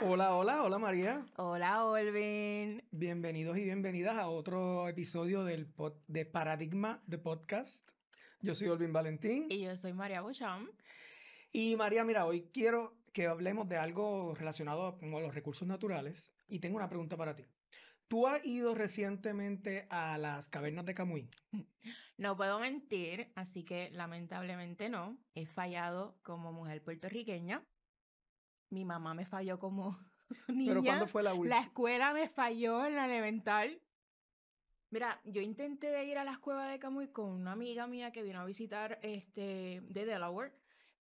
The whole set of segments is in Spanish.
Hola, hola, hola María. Hola, Olvin. Bienvenidos y bienvenidas a otro episodio del pod- de Paradigma de Podcast. Yo soy Olvin Valentín. Y yo soy María Bocham. Y María, mira, hoy quiero que hablemos de algo relacionado con los recursos naturales. Y tengo una pregunta para ti. ¿Tú has ido recientemente a las cavernas de Camuy? No puedo mentir, así que lamentablemente no. He fallado como mujer puertorriqueña. Mi mamá me falló como niña. ¿Pero cuándo fue la La última? escuela me falló en la elemental. Mira, yo intenté ir a las cuevas de Camuy con una amiga mía que vino a visitar este, de Delaware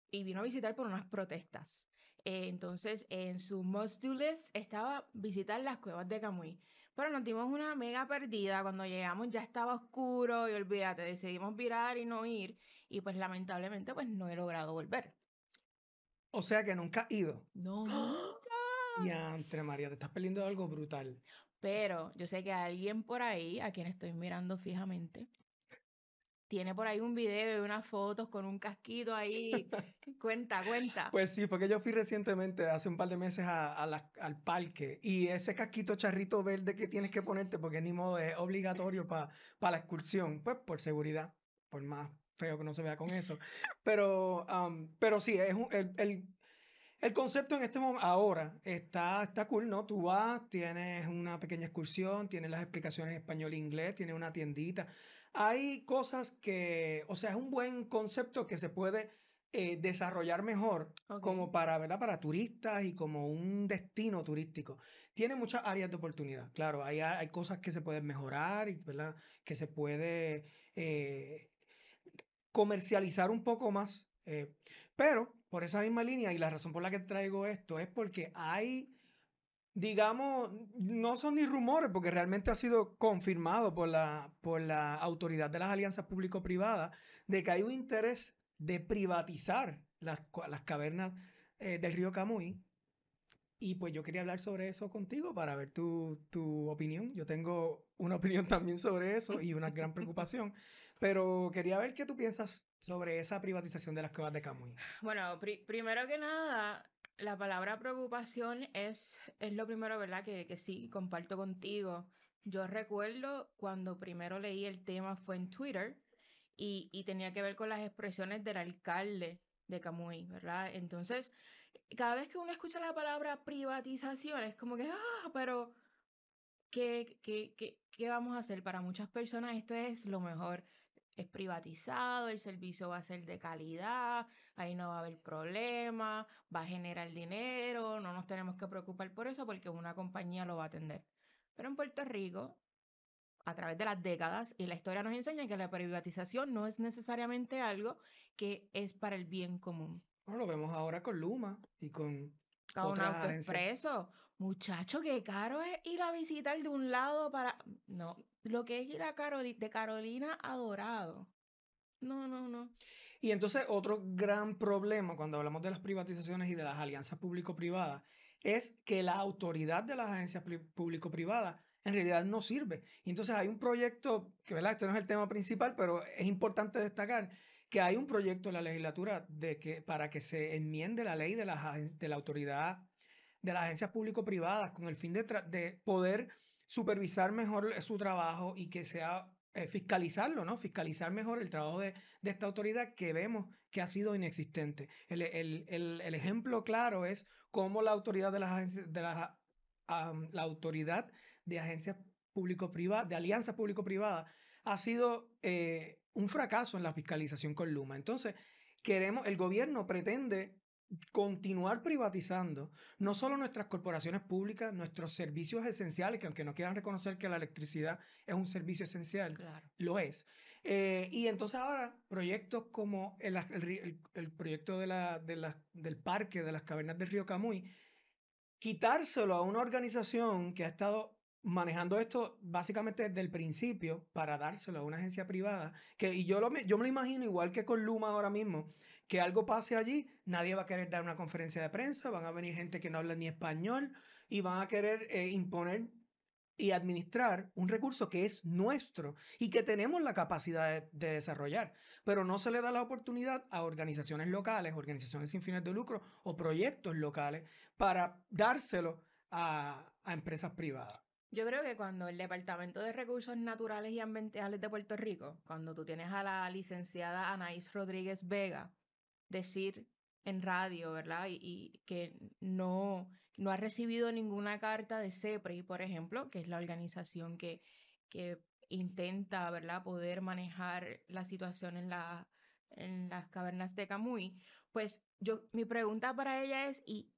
y vino a visitar por unas protestas. Eh, entonces, en su must do list estaba visitar las cuevas de Camuy. Pero nos dimos una mega perdida. Cuando llegamos ya estaba oscuro y olvídate, decidimos virar y no ir. Y pues lamentablemente pues no he logrado volver. O sea que nunca has ido. No, Y entre María, te estás perdiendo de algo brutal. Pero yo sé que alguien por ahí, a quien estoy mirando fijamente, tiene por ahí un video de unas fotos con un casquito ahí. cuenta, cuenta. Pues sí, porque yo fui recientemente, hace un par de meses, a, a la- al parque y ese casquito charrito verde que tienes que ponerte, porque ni modo es obligatorio para la excursión, pues por seguridad, por más feo que no se vea con eso. Pero, am, pero sí, es un- el, el- el concepto en este momento, ahora, está, está cool, ¿no? Tú vas, tienes una pequeña excursión, tienes las explicaciones en español e inglés, tienes una tiendita. Hay cosas que, o sea, es un buen concepto que se puede eh, desarrollar mejor Ok. como para, ¿verdad? Para turistas y como un destino turístico. Tiene muchas áreas de oportunidad. Claro, hay, hay cosas que se pueden mejorar y, ¿verdad? Que se puede comercializar un poco más. eh, pero por esa misma línea y la razón por la que traigo esto es porque hay, digamos, no son ni rumores, porque realmente ha sido confirmado por la, por la autoridad de las alianzas público-privadas, de que hay un interés de privatizar las, las cavernas eh, del río Camuy. Y pues yo quería hablar sobre eso contigo para ver tu, tu opinión. Yo tengo una opinión también sobre eso y una gran preocupación, pero quería ver qué tú piensas sobre esa privatización de las cuevas de Camuy. Bueno, pri- primero que nada, la palabra preocupación es, es lo primero, ¿verdad? Que, que sí, comparto contigo. Yo recuerdo cuando primero leí el tema fue en Twitter y, y tenía que ver con las expresiones del alcalde de Camuy, ¿verdad? Entonces, cada vez que uno escucha la palabra privatización, es como que, ah, pero ¿qué, qué, qué, qué vamos a hacer? Para muchas personas esto es lo mejor. Es privatizado, el servicio va a ser de calidad, ahí no va a haber problema, va a generar dinero, no nos tenemos que preocupar por eso porque una compañía lo va a atender. Pero en Puerto Rico, a través de las décadas, y la historia nos enseña que la privatización no es necesariamente algo que es para el bien común. Bueno, lo vemos ahora con Luma y con Cada un Muchacho, qué caro es ir a visitar de un lado para. No, lo que es ir a Caroli- de Carolina a Dorado. No, no, no. Y entonces otro gran problema cuando hablamos de las privatizaciones y de las alianzas público-privadas es que la autoridad de las agencias pri- público-privadas en realidad no sirve. Y entonces hay un proyecto, que ¿verdad? este no es el tema principal, pero es importante destacar que hay un proyecto en la legislatura de que, para que se enmiende la ley de, agen- de la autoridad de las agencias público-privadas con el fin de, poder supervisar mejor su trabajo y que sea eh, fiscalizarlo, ¿no? Fiscalizar mejor el trabajo de, de esta autoridad que vemos que ha sido inexistente. El, el- el- ejemplo claro es cómo la autoridad de las agencias, de las, la autoridad de agencias público-privadas, de alianzas público-privadas, ha sido eh, un fracaso en la fiscalización con Luma. Entonces, queremos, el gobierno pretende continuar privatizando no solo nuestras corporaciones públicas, nuestros servicios esenciales, que aunque no quieran reconocer que la electricidad es un servicio esencial, Claro. lo es. Eh, y entonces ahora proyectos como el, el el- proyecto de la, de la- del parque de las cavernas del río Camuy, quitárselo a una organización que ha estado manejando esto básicamente desde el principio para dárselo a una agencia privada, que, y yo, lo, yo me lo imagino igual que con Luma ahora mismo, que algo pase allí, nadie va a querer dar una conferencia de prensa, van a venir gente que no habla ni español y van a querer eh, imponer y administrar un recurso que es nuestro y que tenemos la capacidad de, de, desarrollar, pero no se le da la oportunidad a organizaciones locales, organizaciones sin fines de lucro o proyectos locales para dárselo a, a empresas privadas. Yo creo que cuando el Departamento de Recursos Naturales y Ambientales de Puerto Rico, cuando tú tienes a la licenciada Anaís Rodríguez Vega decir en radio, ¿verdad? Y, que no, no ha recibido ninguna carta de CEPRI, por ejemplo, que es la organización que, que intenta, ¿verdad?, poder manejar la situación en, la, en las cavernas de Camuy. Pues yo, mi pregunta para ella es, ¿y,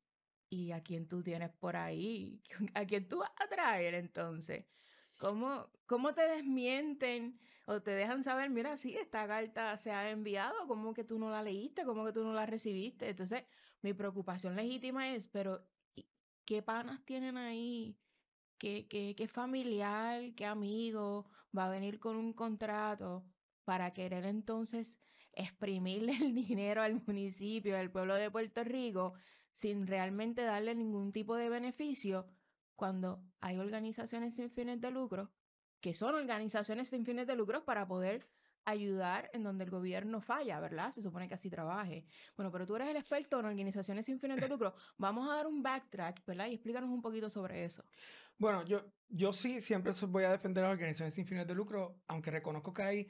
¿y a quién tú tienes por ahí? ¿A quién tú vas a traer entonces? ¿Cómo, cómo te desmienten o te dejan saber, mira, sí, esta carta se ha enviado, ¿cómo que tú no la leíste? ¿Cómo que tú no la recibiste? Entonces, mi preocupación legítima es, pero ¿qué panas tienen ahí? ¿Qué, qué, qué familiar, qué amigo va a venir con un contrato para querer entonces exprimirle el dinero al municipio, al pueblo de Puerto Rico, sin realmente darle ningún tipo de beneficio? cuando hay organizaciones sin fines de lucro, que son organizaciones sin fines de lucro para poder ayudar en donde el gobierno falla, ¿verdad? Se supone que así trabaje. Bueno, pero tú eres el experto en organizaciones sin fines de lucro. Vamos a dar un backtrack, ¿verdad? Y explícanos un poquito sobre eso. Bueno, yo, yo sí siempre voy a defender a las organizaciones sin fines de lucro, aunque reconozco que hay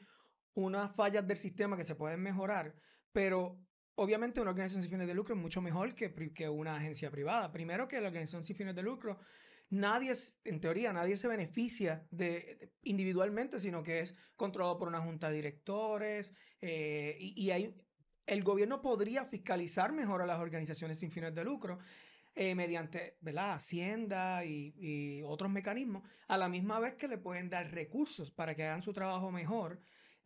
unas fallas del sistema que se pueden mejorar, pero obviamente una organización sin fines de lucro es mucho mejor que, que una agencia privada. Primero que la organización sin fines de lucro nadie, en teoría, nadie se beneficia de, individualmente, sino que es controlado por una junta de directores eh, y, hay, el gobierno podría fiscalizar mejor a las organizaciones sin fines de lucro. Eh, mediante ¿verdad? Hacienda y, y, otros mecanismos, a la misma vez que le pueden dar recursos para que hagan su trabajo mejor,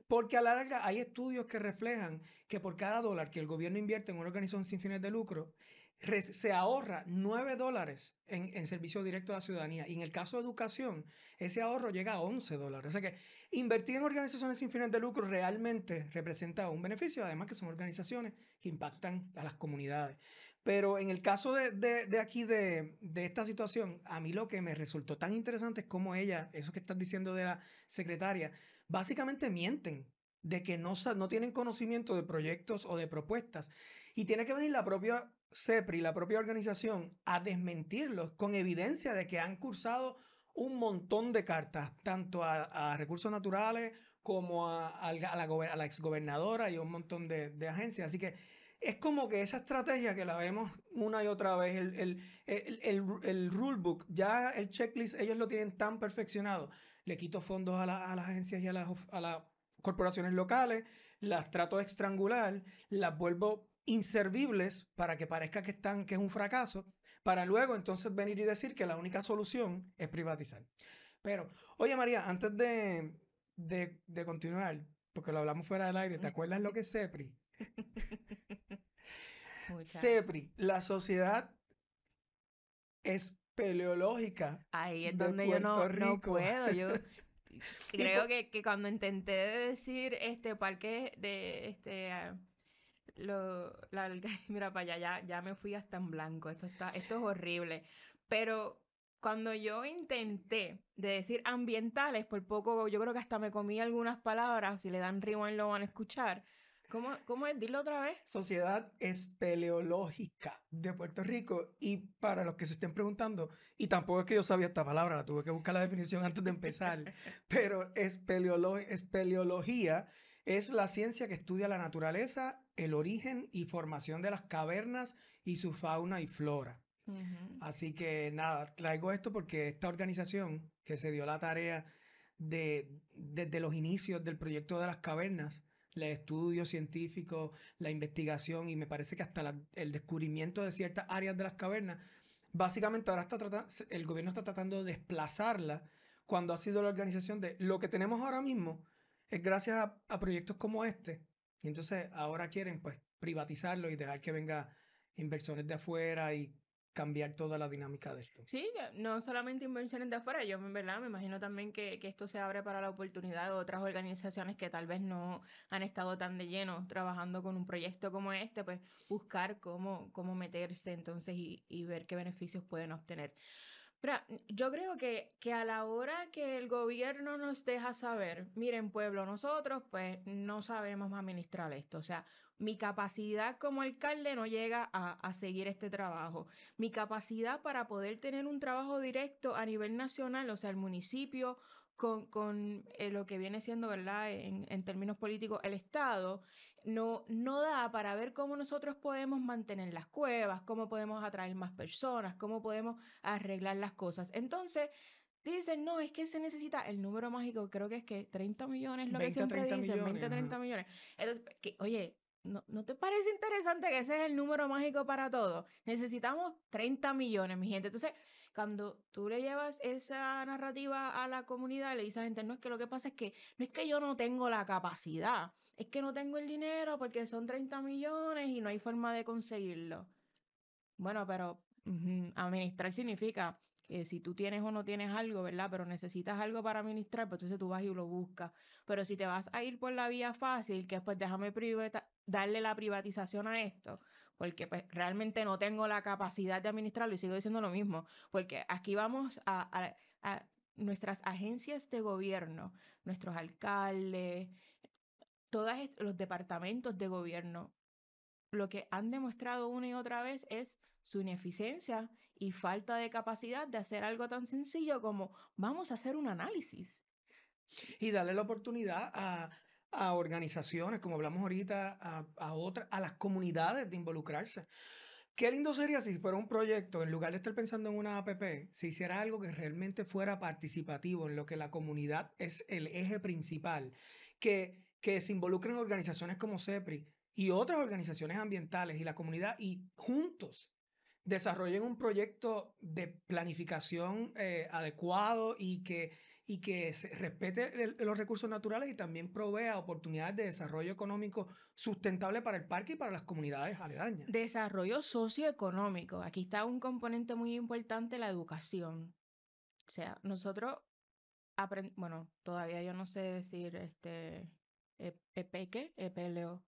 porque a la larga hay estudios que reflejan que por cada dólar que el gobierno invierte en una organización sin fines de lucro, se ahorra 9 dólares en, en, servicio directo a la ciudadanía. Y en el caso de educación, ese ahorro llega a 11 dólares. O sea que invertir en organizaciones sin fines de lucro realmente representa un beneficio, además que son organizaciones que impactan a las comunidades. Pero en el caso de, de, aquí, de, de, esta situación, a mí lo que me resultó tan interesante es cómo ella, eso que estás diciendo de la secretaria, básicamente mienten de que no, no tienen conocimiento de proyectos o de propuestas. Y tiene que venir la propia CEPRI, la propia organización, a desmentirlos con evidencia de que han cursado un montón de cartas, tanto a, recursos naturales como a, la, a, la, exgobernadora y un montón de, agencias. Así que es como que esa estrategia que la vemos una y otra vez, el, el, el, rulebook, ya el checklist, ellos lo tienen tan perfeccionado. Le quito fondos a, a las agencias y a las, a las corporaciones locales, las trato de estrangular, las vuelvo inservibles para que parezca que, están, que es un fracaso, para luego entonces venir y decir que la única solución es privatizar. Pero, oye María, antes de, de, de continuar, porque lo hablamos fuera del aire, ¿te acuerdas lo que es CEPRI? CEPRI, la sociedad espeleológica. Ahí es donde yo no, no, puedo. Yo creo que, que, cuando intenté decir este parque de este lo, la, mira para allá, ya, ya me fui hasta en blanco, esto, está, esto es horrible. Pero cuando yo intenté de decir ambientales, por poco yo creo que hasta me comí algunas palabras, si le dan rewind lo van a escuchar. ¿Cómo, ¿Cómo es? Dilo otra vez. Sociedad Espeleológica de Puerto Rico. Y para los que se estén preguntando, y tampoco es que yo sabía esta palabra, la tuve que buscar la definición antes de empezar, pero espeleolo espeleología es la ciencia que estudia la naturaleza, el origen y formación de las cavernas y su fauna y flora. Así que nada, traigo esto porque esta organización que se dio la tarea de desde los inicios del proyecto de las cavernas, el estudio científico, la investigación y me parece que hasta el descubrimiento de ciertas áreas de las cavernas, básicamente ahora está tratando, el gobierno está tratando de desplazarla cuando ha sido la organización de lo que tenemos ahora mismo es gracias a, proyectos como este. Y entonces ahora quieren pues privatizarlo y dejar que venga inversiones de afuera y cambiar toda la dinámica de esto. Sí, no solamente inversiones de afuera, yo ¿verdad? me imagino también que, que, esto se abre para la oportunidad de otras organizaciones que tal vez no han estado tan de lleno trabajando con un proyecto como este, pues buscar cómo, cómo meterse entonces y, y ver qué beneficios pueden obtener. Pero yo creo que, que a la hora que el gobierno nos deja saber, miren pueblo, nosotros pues no sabemos administrar esto, o sea, mi capacidad como alcalde no llega a, a, seguir este trabajo. Mi capacidad para poder tener un trabajo directo a nivel nacional, o sea, el municipio con, con eh, lo que viene siendo, ¿verdad? En, en, términos políticos, el Estado, no, no da para ver cómo nosotros podemos mantener las cuevas, cómo podemos atraer más personas, cómo podemos arreglar las cosas. Entonces, dicen, no, es que se necesita el número mágico, creo que es que 30 millones, lo que siempre dicen, millones, 20, 30 ajá. millones. Entonces, que, oye, ¿no, ¿no te parece interesante que ese es el número mágico para todo? Necesitamos 30 millones, mi gente. Entonces, cuando tú le llevas esa narrativa a la comunidad, le dices a la gente, no es que lo que pasa es que no es que yo no tengo la capacidad, es que no tengo el dinero porque son 30 millones y no hay forma de conseguirlo. Bueno, pero administrar significa que si tú tienes o no tienes algo, ¿verdad? Pero necesitas algo para administrar, pues entonces tú vas y lo buscas. Pero si te vas a ir por la vía fácil, que es pues déjame darle la privatización a esto, porque pues realmente no tengo la capacidad de administrarlo y sigo diciendo lo mismo, porque aquí vamos a, a nuestras agencias de gobierno, nuestros alcaldes, todos los departamentos de gobierno, lo que han demostrado una y otra vez es su ineficiencia y falta de capacidad de hacer algo tan sencillo como vamos a hacer un análisis. Y darle la oportunidad a, a organizaciones, como hablamos ahorita, a, a otras, a las comunidades de involucrarse. Qué lindo sería si fuera un proyecto, en lugar de estar pensando en una APP, si hiciera algo que realmente fuera participativo, en lo que la comunidad es el eje principal, que, que se involucren organizaciones como CEPRI y otras organizaciones ambientales y la comunidad y juntos desarrollen un proyecto de planificación eh, adecuado y que, y que se respete el, los recursos naturales y también provea oportunidades de desarrollo económico sustentable para el parque y para las comunidades aledañas. Desarrollo socioeconómico. Aquí está un componente muy importante, la educación. O sea, nosotros bueno, todavía yo no sé decir este EPEQUE, EPLO,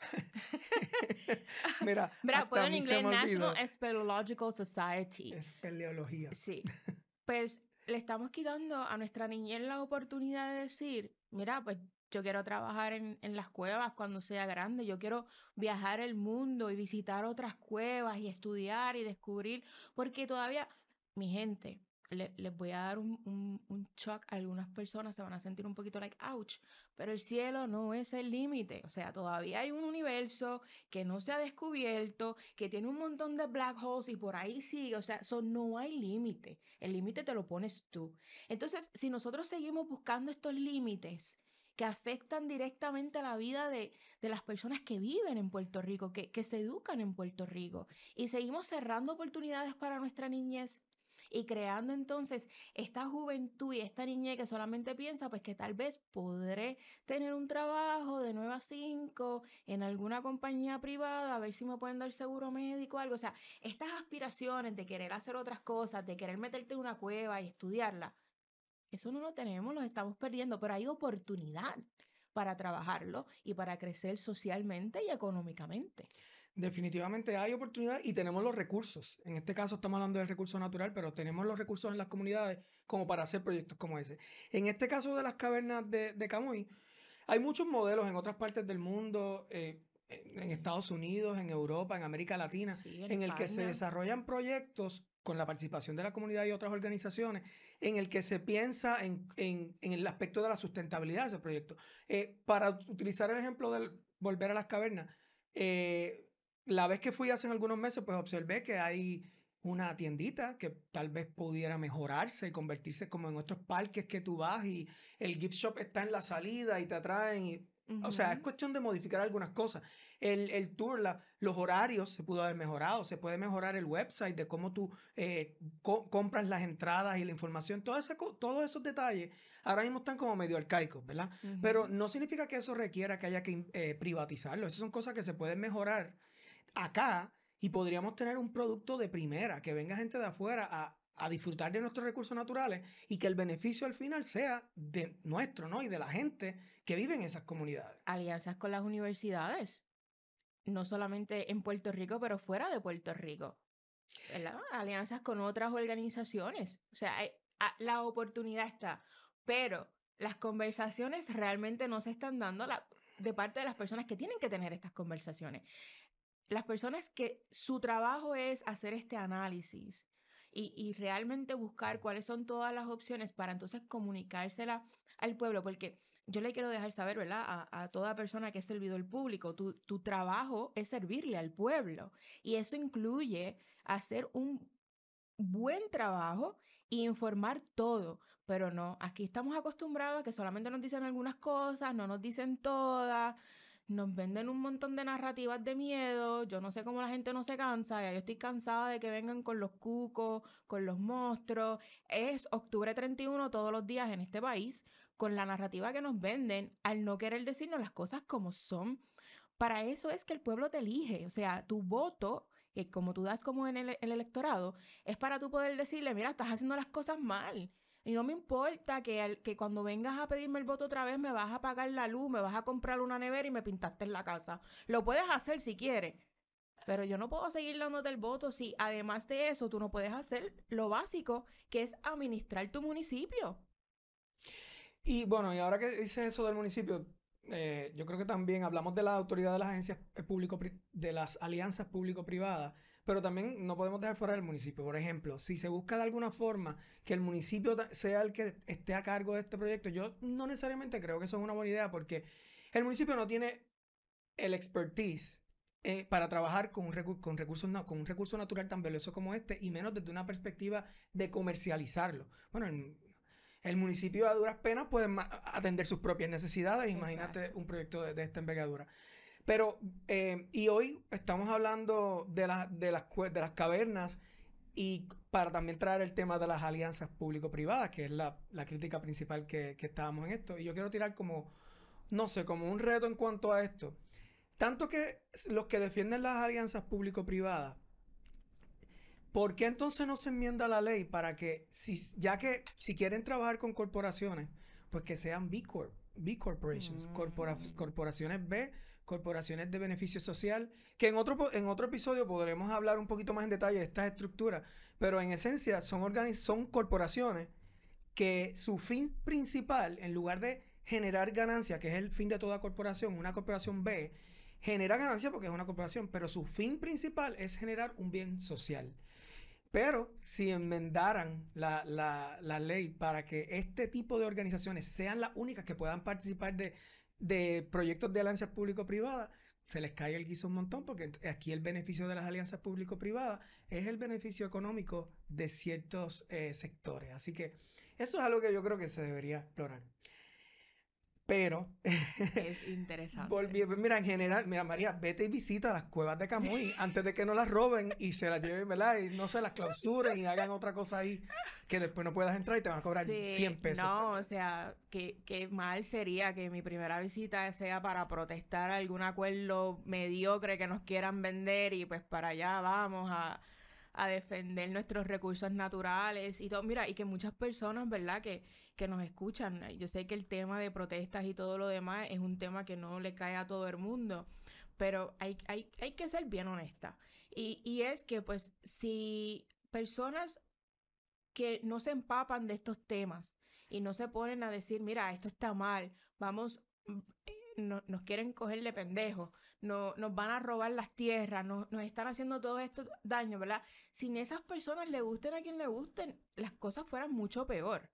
Mira, Mira puedo en inglés National Speleological Society. Espeleología. Sí. Pues le estamos quitando a nuestra niñez la oportunidad de decir, mira, pues yo quiero trabajar en, en las cuevas cuando sea grande, yo quiero viajar el mundo y visitar otras cuevas y estudiar y descubrir, porque todavía, mi gente, le, les voy a dar un, un, shock a algunas personas, se van a sentir un poquito like, ouch, pero el cielo no es el límite, o sea, todavía hay un universo que no se ha descubierto, que tiene un montón de black holes y por ahí sigue, o sea, eso no hay límite, el límite te lo pones tú. Entonces, si nosotros seguimos buscando estos límites, que afectan directamente a la vida de, de, las personas que viven en Puerto Rico, que, que se educan en Puerto Rico, y seguimos cerrando oportunidades para nuestra niñez, y creando entonces esta juventud y esta niñez que solamente piensa pues que tal vez podré tener un trabajo de 9 a 5 en alguna compañía privada, a ver si me pueden dar seguro médico o algo. O sea, estas aspiraciones de querer hacer otras cosas, de querer meterte en una cueva y estudiarla, eso no lo tenemos, lo estamos perdiendo, pero hay oportunidad para trabajarlo y para crecer socialmente y económicamente. Definitivamente hay oportunidad y tenemos los recursos. En este caso estamos hablando del recurso natural, pero tenemos los recursos en las comunidades como para hacer proyectos como ese. En este caso de las cavernas de, de Camuy, hay muchos modelos en otras partes del mundo, eh, en Estados Unidos, en Europa, en América Latina, sí, en, en el que se desarrollan proyectos con la participación de la comunidad y otras organizaciones, en el que se piensa en, en, en el aspecto de la sustentabilidad de ese proyecto. Eh, para utilizar el ejemplo del volver a las cavernas, eh, la vez que fui hace algunos meses, pues observé que hay una tiendita que tal vez pudiera mejorarse y convertirse como en otros parques que tú vas y el gift shop está en la salida y te atraen. Y, uh -huh. O sea, es cuestión de modificar algunas cosas. El, el tour, la, los horarios se pudo haber mejorado, se puede mejorar el website de cómo tú eh, co compras las entradas y la información, todo ese, todos esos detalles ahora mismo están como medio arcaicos, ¿verdad? Uh -huh. Pero no significa que eso requiera que haya que eh, privatizarlo, esas son cosas que se pueden mejorar acá y podríamos tener un producto de primera, que venga gente de afuera a, a, disfrutar de nuestros recursos naturales y que el beneficio al final sea de nuestro, ¿no? Y de la gente que vive en esas comunidades. Alianzas con las universidades, no solamente en Puerto Rico, pero fuera de Puerto Rico. alianzas con otras organizaciones. O sea, la oportunidad está, pero las conversaciones realmente no se están dando de parte de las personas que tienen que tener estas conversaciones. Las personas que su trabajo es hacer este análisis y, realmente buscar cuáles son todas las opciones para entonces comunicársela al pueblo, porque yo le quiero dejar saber, ¿verdad? A, toda persona que es servidor público, tu, tu trabajo es servirle al pueblo y eso incluye hacer un buen trabajo e informar todo, pero no, aquí estamos acostumbrados a que solamente nos dicen algunas cosas, no nos dicen todas, nos venden un montón de narrativas de miedo, yo no sé cómo la gente no se cansa, ya yo estoy cansada de que vengan con los cucos, con los monstruos, es octubre 31 todos los días en este país, con la narrativa que nos venden, al no querer decirnos las cosas como son. Para eso es que el pueblo te elige, o sea, tu voto que como tú das como en el, electorado, es para tú poder decirle, mira, estás haciendo las cosas mal. Y no me importa que, que cuando vengas a pedirme el voto otra vez me vas a pagar la luz, me vas a comprar una nevera y me pintaste en la casa. Lo puedes hacer si quieres. Pero yo no puedo seguir dándote el voto si además de eso tú no puedes hacer lo básico, que es administrar tu municipio. Y bueno, y ahora que dices eso del municipio, eh, yo creo que también hablamos de la autoridad de las agencias eh, público de las alianzas público-privadas, pero también no podemos dejar fuera del municipio. Por ejemplo, si se busca de alguna forma que el municipio sea el que esté a cargo de este proyecto, yo no necesariamente creo que eso es una buena idea porque el municipio no tiene el expertise eh, para trabajar con un, con, recursos, con un recurso natural tan valioso como este y menos desde una perspectiva de comercializarlo. Bueno, en, el municipio a duras penas puede atender sus propias necesidades. Imagínate un proyecto de, esta envergadura. Pero, eh, y hoy estamos hablando de, de, las, de las cavernas y para también traer el tema de las alianzas público-privadas, que es la, crítica principal que, que, estábamos en esto. Y yo quiero tirar como, no sé, como un reto en cuanto a esto. Tanto que los que defienden las alianzas público-privadas ¿Por qué entonces no se enmienda la ley para que, si, ya que si quieren trabajar con corporaciones, pues que sean B Corp, B Corporations, mm. corporaciones B, corporaciones de beneficio social, que en otro, en otro episodio podremos hablar un poquito más en detalle de estas estructuras, pero en esencia son, son corporaciones que su fin principal, en lugar de generar ganancia, que es el fin de toda corporación, una corporación B, genera ganancia porque es una corporación, pero su fin principal es generar un bien social. Pero si enmendaran la, la, ley para que este tipo de organizaciones sean las únicas que puedan participar de, de proyectos de alianzas público-privadas, se les cae el guiso un montón porque aquí el beneficio de las alianzas público-privadas es el beneficio económico de ciertos eh, sectores. Así que eso es algo que yo creo que se debería explorar. Pero. Es interesante. mira, en general, mira, María, vete y visita las cuevas de Camuy antes de que no las roben y se las lleven, ¿verdad? Y no se las clausuren y hagan otra cosa ahí que después no puedas entrar y te van a cobrar 100 pesos. No, o sea, qué, qué mal sería que mi primera visita sea para protestar algún acuerdo mediocre que nos quieran vender y pues para allá vamos a a defender nuestros recursos naturales y todo. Mira, y que muchas personas, ¿verdad? Que, que nos escuchan. Yo sé que el tema de protestas y todo lo demás es un tema que no le cae a todo el mundo, pero hay, hay, hay que ser bien honesta. Y, y es que, pues, si personas que no se empapan de estos temas y no se ponen a decir, mira, esto está mal, vamos, no, nos quieren coger de pendejos, no, nos van a robar las tierras, nos están haciendo todo esto daño, ¿verdad? Sin esas personas le gusten a quien le gusten, las cosas fueran mucho peor.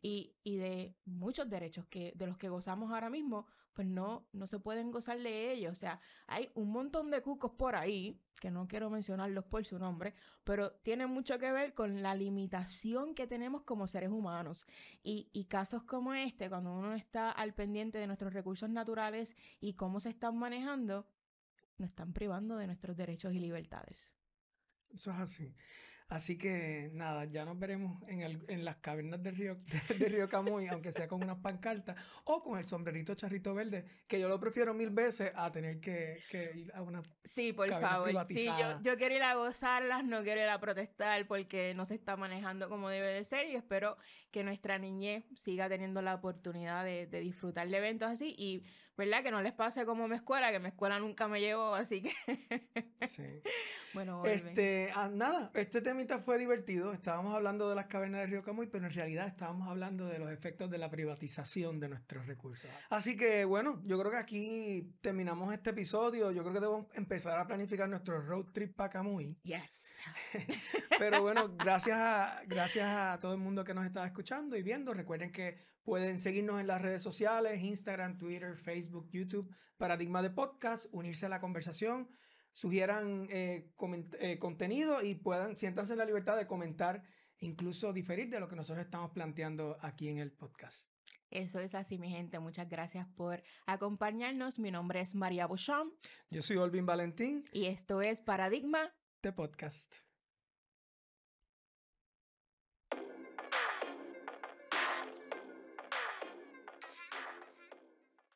Y, y de muchos derechos que, de los que gozamos ahora mismo, pues no, no se pueden gozar de ellos. O sea, hay un montón de cucos por ahí, que no quiero mencionarlos por su nombre, pero tiene mucho que ver con la limitación que tenemos como seres humanos. Y, y casos como este, cuando uno está al pendiente de nuestros recursos naturales y cómo se están manejando, nos están privando de nuestros derechos y libertades. Eso es así. Así que nada, ya nos veremos en, el, en las cavernas del río, de, Río Camuy, aunque sea con unas pancartas o con el sombrerito charrito verde, que yo lo prefiero mil veces a tener que, ir a una. Sí, por favor. Sí, yo, yo quiero ir a gozarlas, no quiero ir a protestar porque no se está manejando como debe de ser y espero que nuestra niñez siga teniendo la oportunidad de, de disfrutar de eventos así y ¿verdad? Que no les pase como mi escuela, que mi escuela nunca me llevó, así que... Sí. Bueno, Olvin. Este, ah, nada, este temita fue divertido. Estábamos hablando de las cavernas de Río Camuy, pero en realidad estábamos hablando de los efectos de la privatización de nuestros recursos. Así que bueno, yo creo que aquí terminamos este episodio. Yo creo que debemos empezar a planificar nuestro road trip para Camuy. Yes. Pero bueno, gracias a, gracias a todo el mundo que nos está escuchando y viendo. Recuerden que pueden seguirnos en las redes sociales, Instagram, Twitter, Facebook, YouTube, Paradigma de Podcast, unirse a la conversación, sugieran eh, eh, contenido y puedan, siéntanse en la libertad de comentar, incluso diferir de lo que nosotros estamos planteando aquí en el podcast. Eso es así, mi gente. Muchas gracias por acompañarnos. Mi nombre es María Bouchon Yo soy Olvin Valentín y esto es Paradigma de Podcast.